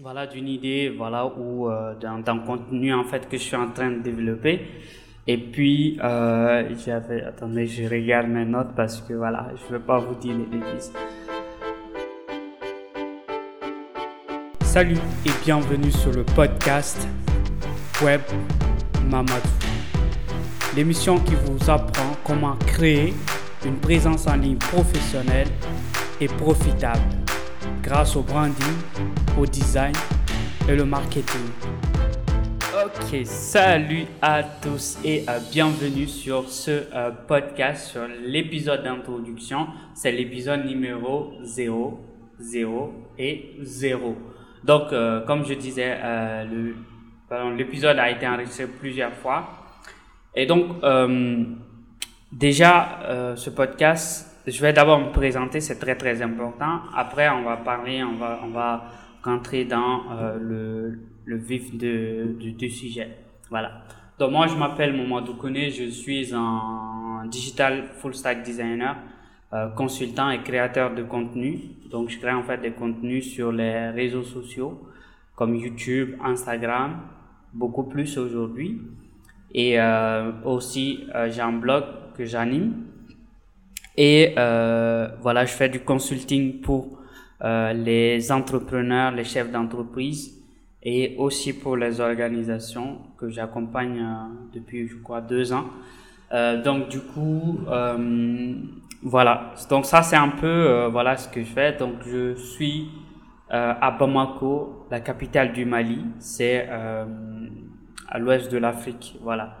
voilà, d'une idée, voilà, ou euh, d'un contenu en fait que je suis en train de développer. Et puis, euh, j'avais, attendez, je regarde mes notes parce que voilà, je ne veux pas vous dire les bêtises. Salut et bienvenue sur le podcast Web Mamadou. L'émission qui vous apprend comment créer une présence en ligne professionnelle et profitable grâce au branding, au design et le marketing. Ok, salut à tous et euh, bienvenue sur ce euh, podcast, sur l'épisode d'introduction. C'est l'épisode numéro 0, 0 et 0. Donc, euh, comme je disais, l'épisode a été enregistré plusieurs fois. Et donc, déjà, ce podcast je vais d'abord me présenter, c'est très très important. Après, on va parler, on va, on va rentrer dans euh, le, le, vif de, du, sujet. Voilà. Donc moi, je m'appelle Mamadou Kone, je suis un digital full stack designer, euh, consultant et créateur de contenu. Donc je crée en fait des contenus sur les réseaux sociaux comme YouTube, Instagram, beaucoup plus aujourd'hui. Et euh, aussi, j'ai un blog que j'anime et euh, voilà, je fais du consulting pour euh, les entrepreneurs, les chefs d'entreprise et aussi pour les organisations que j'accompagne euh, depuis, je crois, deux ans. Donc du coup, voilà. Donc ça, c'est un peu voilà ce que je fais. Donc je suis à Bamako, la capitale du Mali. C'est à l'ouest de l'Afrique, voilà.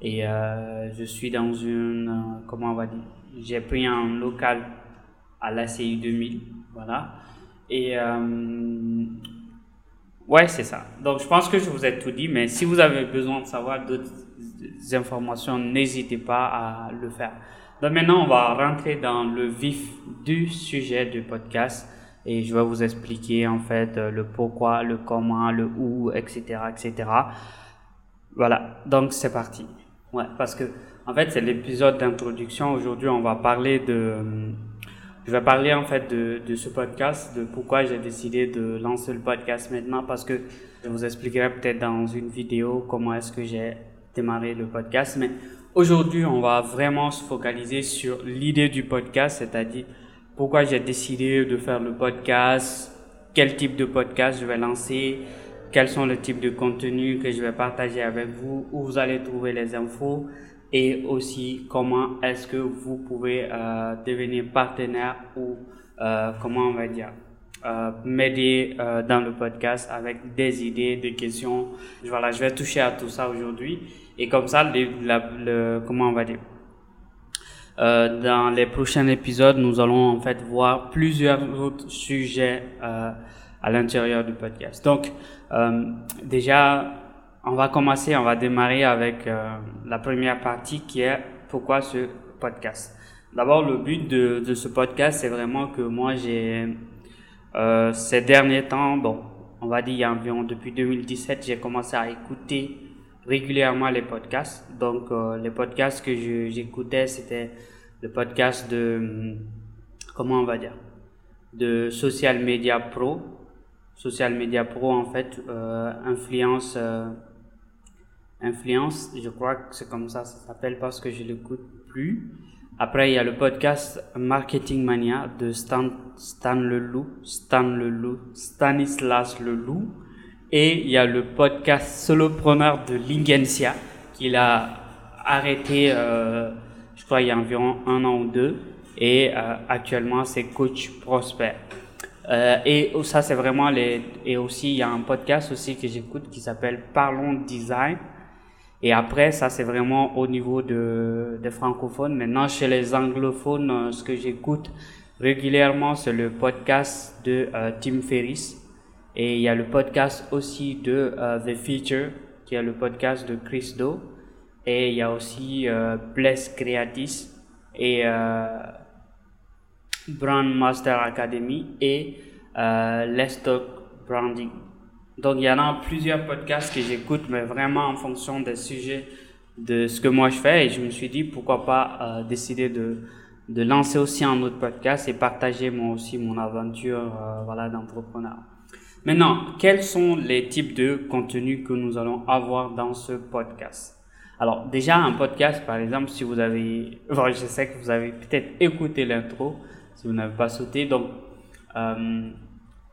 Et je suis dans une, comment on va dire? J'ai pris un local à l'ACI 2000, voilà. Et euh, ouais, c'est ça. Donc je pense que je vous ai tout dit, mais si vous avez besoin de savoir d'autres informations, n'hésitez pas à le faire. Donc maintenant, on va rentrer dans le vif du sujet du podcast et je vais vous expliquer en fait le pourquoi, le comment, le où, etc., etc. Voilà. Donc c'est parti. Ouais, parce que en fait, c'est l'épisode d'introduction. Aujourd'hui, on va parler de. Je vais parler en fait de, ce podcast, de pourquoi j'ai décidé de lancer le podcast maintenant, parce que je vous expliquerai peut-être dans une vidéo comment est-ce que j'ai démarré le podcast. Mais aujourd'hui, on va vraiment se focaliser sur l'idée du podcast, c'est-à-dire pourquoi j'ai décidé de faire le podcast, quel type de podcast je vais lancer, quels sont les types de contenus que je vais partager avec vous, où vous allez trouver les infos et aussi comment est-ce que vous pouvez euh, devenir partenaire ou euh, comment on va dire euh, m'aider euh, dans le podcast avec des idées, des questions. Voilà, je vais toucher à tout ça aujourd'hui et comme ça, le, le, comment on va dire euh, dans les prochains épisodes, nous allons en fait voir plusieurs autres sujets à l'intérieur du podcast. Donc, déjà, on va commencer, on va démarrer avec euh, la première partie qui est pourquoi ce podcast. D'abord, le but de, de ce podcast, c'est vraiment que moi, j'ai euh, ces derniers temps, bon, on va dire il y a environ depuis 2017, j'ai commencé à écouter régulièrement les podcasts. Donc, euh, les podcasts que j'écoutais, c'était le podcast de, comment on va dire, de Social Media Pro. Social Media Pro, en fait, euh, influence euh, Influence, je crois que c'est comme ça ça s'appelle parce que je l'écoute plus. Après, il y a le podcast Marketing Mania de Stan, Stan Leloup, Stan Leloup, Stanislas Leloup. Et il y a le podcast Solopreneur de Lingensia qu'il a arrêté, euh, je crois, il y a environ un an ou deux. Et euh, actuellement, c'est Coach Prosper. Euh, et ça, c'est vraiment les. Et aussi, il y a un podcast aussi que j'écoute qui s'appelle Parlons Design et après, ça, c'est vraiment au niveau de, des francophones. Maintenant, chez les anglophones, euh, ce que j'écoute régulièrement, c'est le podcast de euh, Tim Ferriss. Et il y a le podcast aussi de euh, The Feature, qui est le podcast de Chris Do. Et il y a aussi Bless Creatis et Brand Master Academy et Let's Talk Branding. Donc, il y en a plusieurs podcasts que j'écoute, mais vraiment en fonction des sujets de ce que moi je fais. Et je me suis dit, pourquoi pas euh, décider de, de lancer aussi un autre podcast et partager moi aussi mon aventure euh, voilà, d'entrepreneur. Maintenant, quels sont les types de contenus que nous allons avoir dans ce podcast? Alors déjà, un podcast, par exemple, si vous avez... je sais que vous avez peut-être écouté l'intro, si vous n'avez pas sauté. Donc, euh,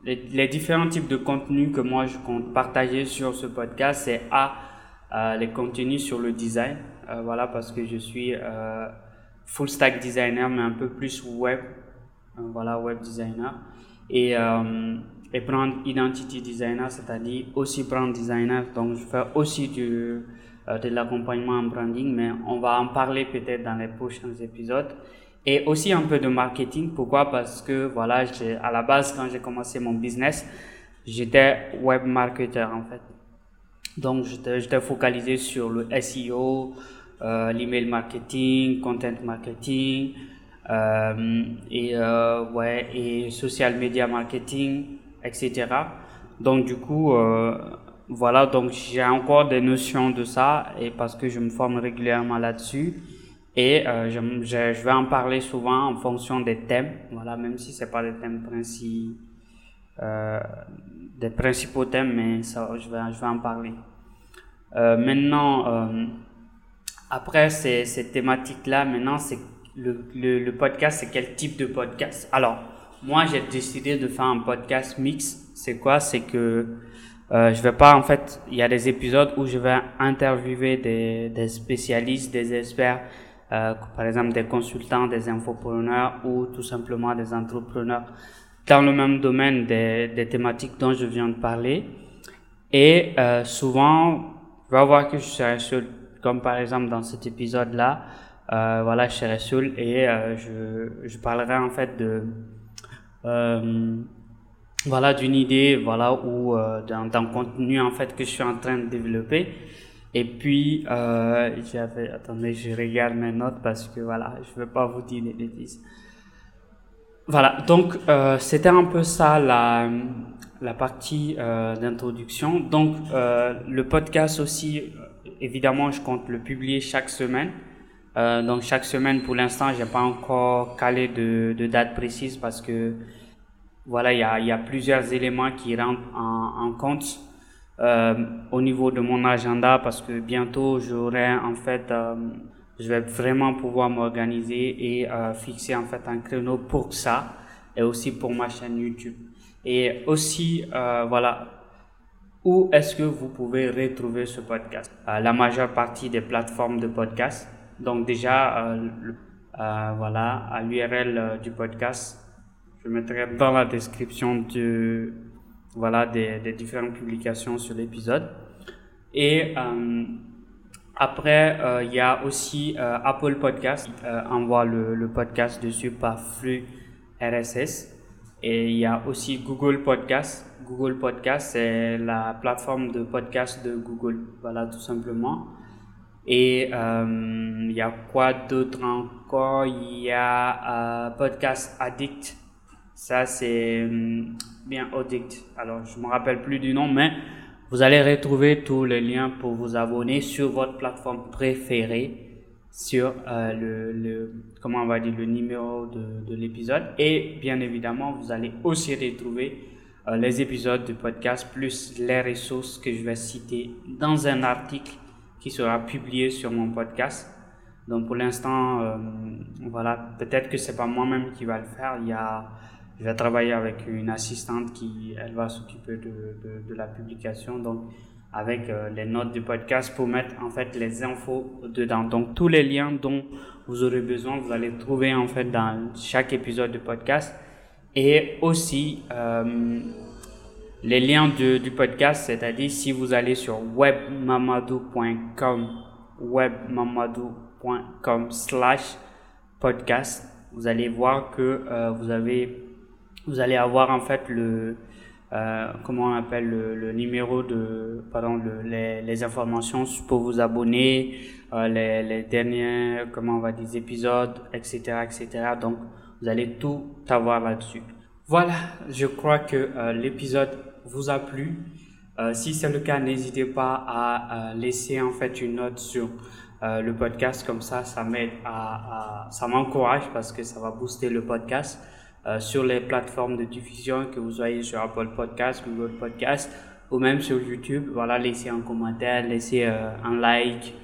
les, différents types de contenus que moi je compte partager sur ce podcast, c'est A, euh, les contenus sur le design. Euh, voilà, parce que je suis full stack designer, mais un peu plus web. voilà, web designer. Et et prendre identity designer, c'est-à-dire aussi brand designer. Donc, je fais aussi du, euh, de l'accompagnement en branding, mais on va en parler peut-être dans les prochains épisodes. Et aussi un peu de marketing. Pourquoi? Parce que voilà, à la base, quand j'ai commencé mon business, j'étais web marketer en fait. Donc, j'étais focalisé sur le SEO, euh, l'email marketing, content marketing, euh, et, euh, ouais, et social media marketing etc. Donc du coup, euh, voilà, donc j'ai encore des notions de ça et parce que je me forme régulièrement là-dessus et euh, je, je, vais en parler souvent en fonction des thèmes, voilà, même si c'est pas les thèmes principaux, euh, des principaux thèmes, mais ça, je vais, je vais en parler. Euh, maintenant, après ces, ces thématiques-là, maintenant, c'est le, le, le podcast, c'est quel type de podcast? Alors, moi, j'ai décidé de faire un podcast mix. C'est quoi? C'est que euh, je vais pas, en fait, il y a des épisodes où je vais interviewer des, des spécialistes, des experts, euh, par exemple des consultants, des infopreneurs ou tout simplement des entrepreneurs dans le même domaine des, des thématiques dont je viens de parler. Et euh, souvent, je vais voir que je serai seul, comme par exemple dans cet épisode-là. Euh, voilà, je serai seul et euh, je, je parlerai en fait de euh, voilà d'une idée voilà ou euh, d'un contenu en fait que je suis en train de développer et puis euh, j'avais attendez je regarde mes notes parce que voilà je veux pas vous dire des bêtises. Voilà donc euh, c'était un peu ça la la partie euh, d'introduction. Donc euh, le podcast aussi évidemment je compte le publier chaque semaine. Euh, donc chaque semaine, pour l'instant, j'ai pas encore calé de, de, date précise parce que voilà, il y a, y a, plusieurs éléments qui rentrent en, en compte euh, au niveau de mon agenda parce que bientôt j'aurai en fait, euh, je vais vraiment pouvoir m'organiser et euh, fixer en fait un créneau pour ça et aussi pour ma chaîne YouTube. Et aussi, voilà, où est-ce que vous pouvez retrouver ce podcast? La majeure partie des plateformes de podcast. Donc déjà, voilà, à l'URL du podcast, je mettrai dans la description de, voilà, des, différentes publications sur l'épisode. Et euh, après, euh, il y a aussi euh, Apple Podcast, envoie le, le, podcast dessus par flux RSS. Et il y a aussi Google Podcast. Google Podcast, c'est la plateforme de podcast de Google, voilà, tout simplement. Et il y a quoi d'autre encore? Il y a Podcast Addict. Ça, c'est hum, bien Addict. Alors, je me rappelle plus du nom, mais vous allez retrouver tous les liens pour vous abonner sur votre plateforme préférée sur euh, le, le, comment on va dire, le numéro de, de l'épisode. Et bien évidemment, vous allez aussi retrouver euh, les épisodes du podcast plus les ressources que je vais citer dans un article qui sera publié sur mon podcast. Donc pour l'instant, euh, voilà, peut-être que c'est pas moi-même qui va le faire. Il y a, je vais travailler avec une assistante qui, elle va s'occuper de, de, la publication. Donc avec euh, les notes du podcast pour mettre en fait les infos dedans. Donc tous les liens dont vous aurez besoin, vous allez trouver en fait dans chaque épisode du podcast. Et aussi euh, les liens de, du podcast, c'est-à-dire si vous allez sur webmamadou.com, webmamadou.com slash podcast, vous allez voir que euh, vous avez, vous allez avoir en fait le, euh, comment on appelle le, le, numéro de, pardon, le, les, les, informations pour vous abonner, euh, les, les derniers, comment on va dire, épisodes, etc., etc. Donc, vous allez tout avoir là-dessus. Voilà, je crois que euh, l'épisode vous a plu. Euh, si c'est le cas, n'hésitez pas à, laisser en fait une note sur euh, le podcast. Comme ça, ça m'aide à, à ça m'encourage parce que ça va booster le podcast. Sur les plateformes de diffusion, que vous soyez sur Apple Podcast, Google Podcast ou même sur YouTube. Voilà, laissez un commentaire, laissez un like.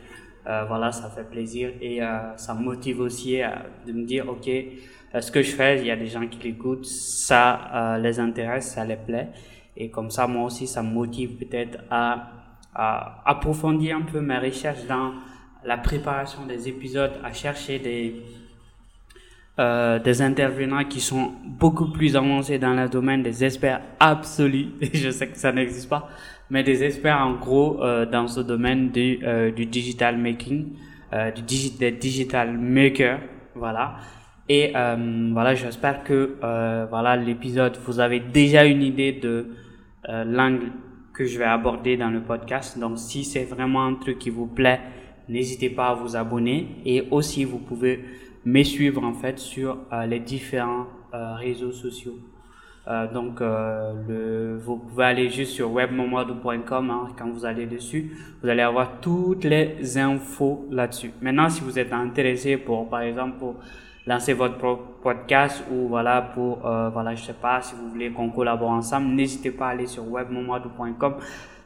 voilà, ça fait plaisir et ça me motive aussi de me dire, ok, ce que je fais, il y a des gens qui l'écoutent, ça les intéresse, ça les plaît. Et comme ça, moi aussi, ça me motive peut-être à, approfondir un peu mes recherches dans la préparation des épisodes, à chercher des, euh, des intervenants qui sont beaucoup plus avancés dans le domaine des experts absolus. Je sais que ça n'existe pas, mais des experts en gros euh, dans ce domaine du, euh, du digital making, euh, du des digital makers, voilà. Et euh, voilà, j'espère que euh, voilà l'épisode, vous avez déjà une idée de l'angle que je vais aborder dans le podcast. Donc, si c'est vraiment un truc qui vous plaît, n'hésitez pas à vous abonner. Et aussi, vous pouvez me suivre en fait sur euh, les différents euh, réseaux sociaux. donc, le, vous pouvez aller juste sur webmomodo.com hein, quand vous allez dessus. Vous allez avoir toutes les infos là-dessus. Maintenant, si vous êtes intéressé pour, par exemple, pour lancer votre podcast ou voilà pour euh, voilà je sais pas si vous voulez qu'on collabore ensemble n'hésitez pas à aller sur webmomadou.com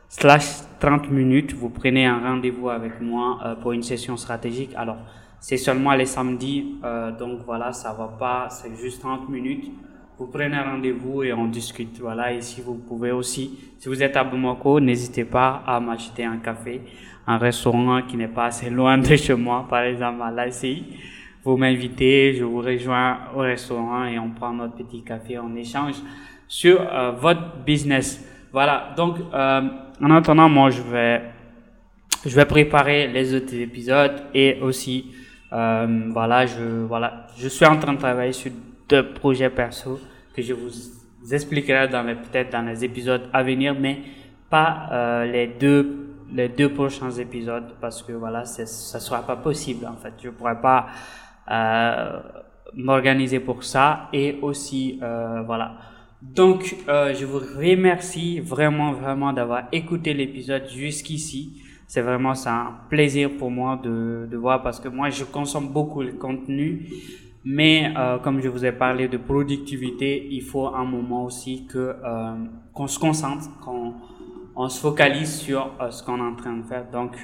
slash 30 minutes vous prenez un rendez-vous avec moi euh, pour une session stratégique alors c'est seulement les samedis euh, donc voilà ça va pas c'est juste 30 minutes vous prenez rendez-vous et on discute voilà et si vous pouvez aussi si vous êtes à Bamako n'hésitez pas à m'acheter un café un restaurant qui n'est pas assez loin de chez moi par exemple à l'ACI vous m'invitez, je vous rejoins au restaurant et on prend notre petit café, on échange sur euh, votre business. Voilà, donc euh, en attendant, moi je vais, je vais préparer les autres épisodes et aussi, euh, voilà, je, voilà, je suis en train de travailler sur deux projets perso que je vous expliquerai dans peut-être dans les épisodes à venir, mais pas euh, les deux les deux prochains épisodes parce que voilà, ça sera pas possible en fait. Je pourrais pas euh, m'organiser pour ça et aussi euh, voilà. Donc euh, je vous remercie vraiment vraiment d'avoir écouté l'épisode jusqu'ici. C'est vraiment un plaisir pour moi de, de voir parce que moi je consomme beaucoup le contenu. Mais euh, comme je vous ai parlé de productivité, il faut un moment aussi que euh, qu'on se concentre, qu'on on se focalise sur euh, ce qu'on est en train de faire. Donc,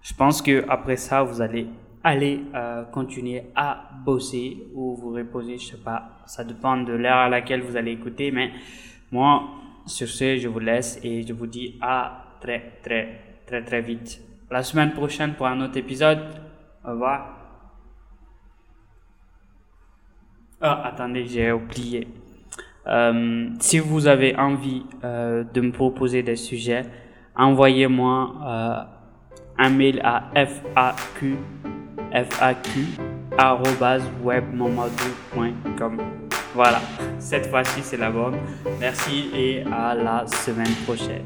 je pense que après ça, vous allez aller continuer à bosser ou vous reposer, je sais pas, ça dépend de l'heure à laquelle vous allez écouter, mais moi, sur ce, je vous laisse et je vous dis à très, très, très, très vite. La semaine prochaine pour un autre épisode. Au revoir. Ah, attendez, j'ai oublié. Euh, si vous avez envie euh, de me proposer des sujets, envoyez-moi euh, un mail à faq faq@webmomadou.com. Voilà, cette fois-ci c'est la bonne. Merci et à la semaine prochaine.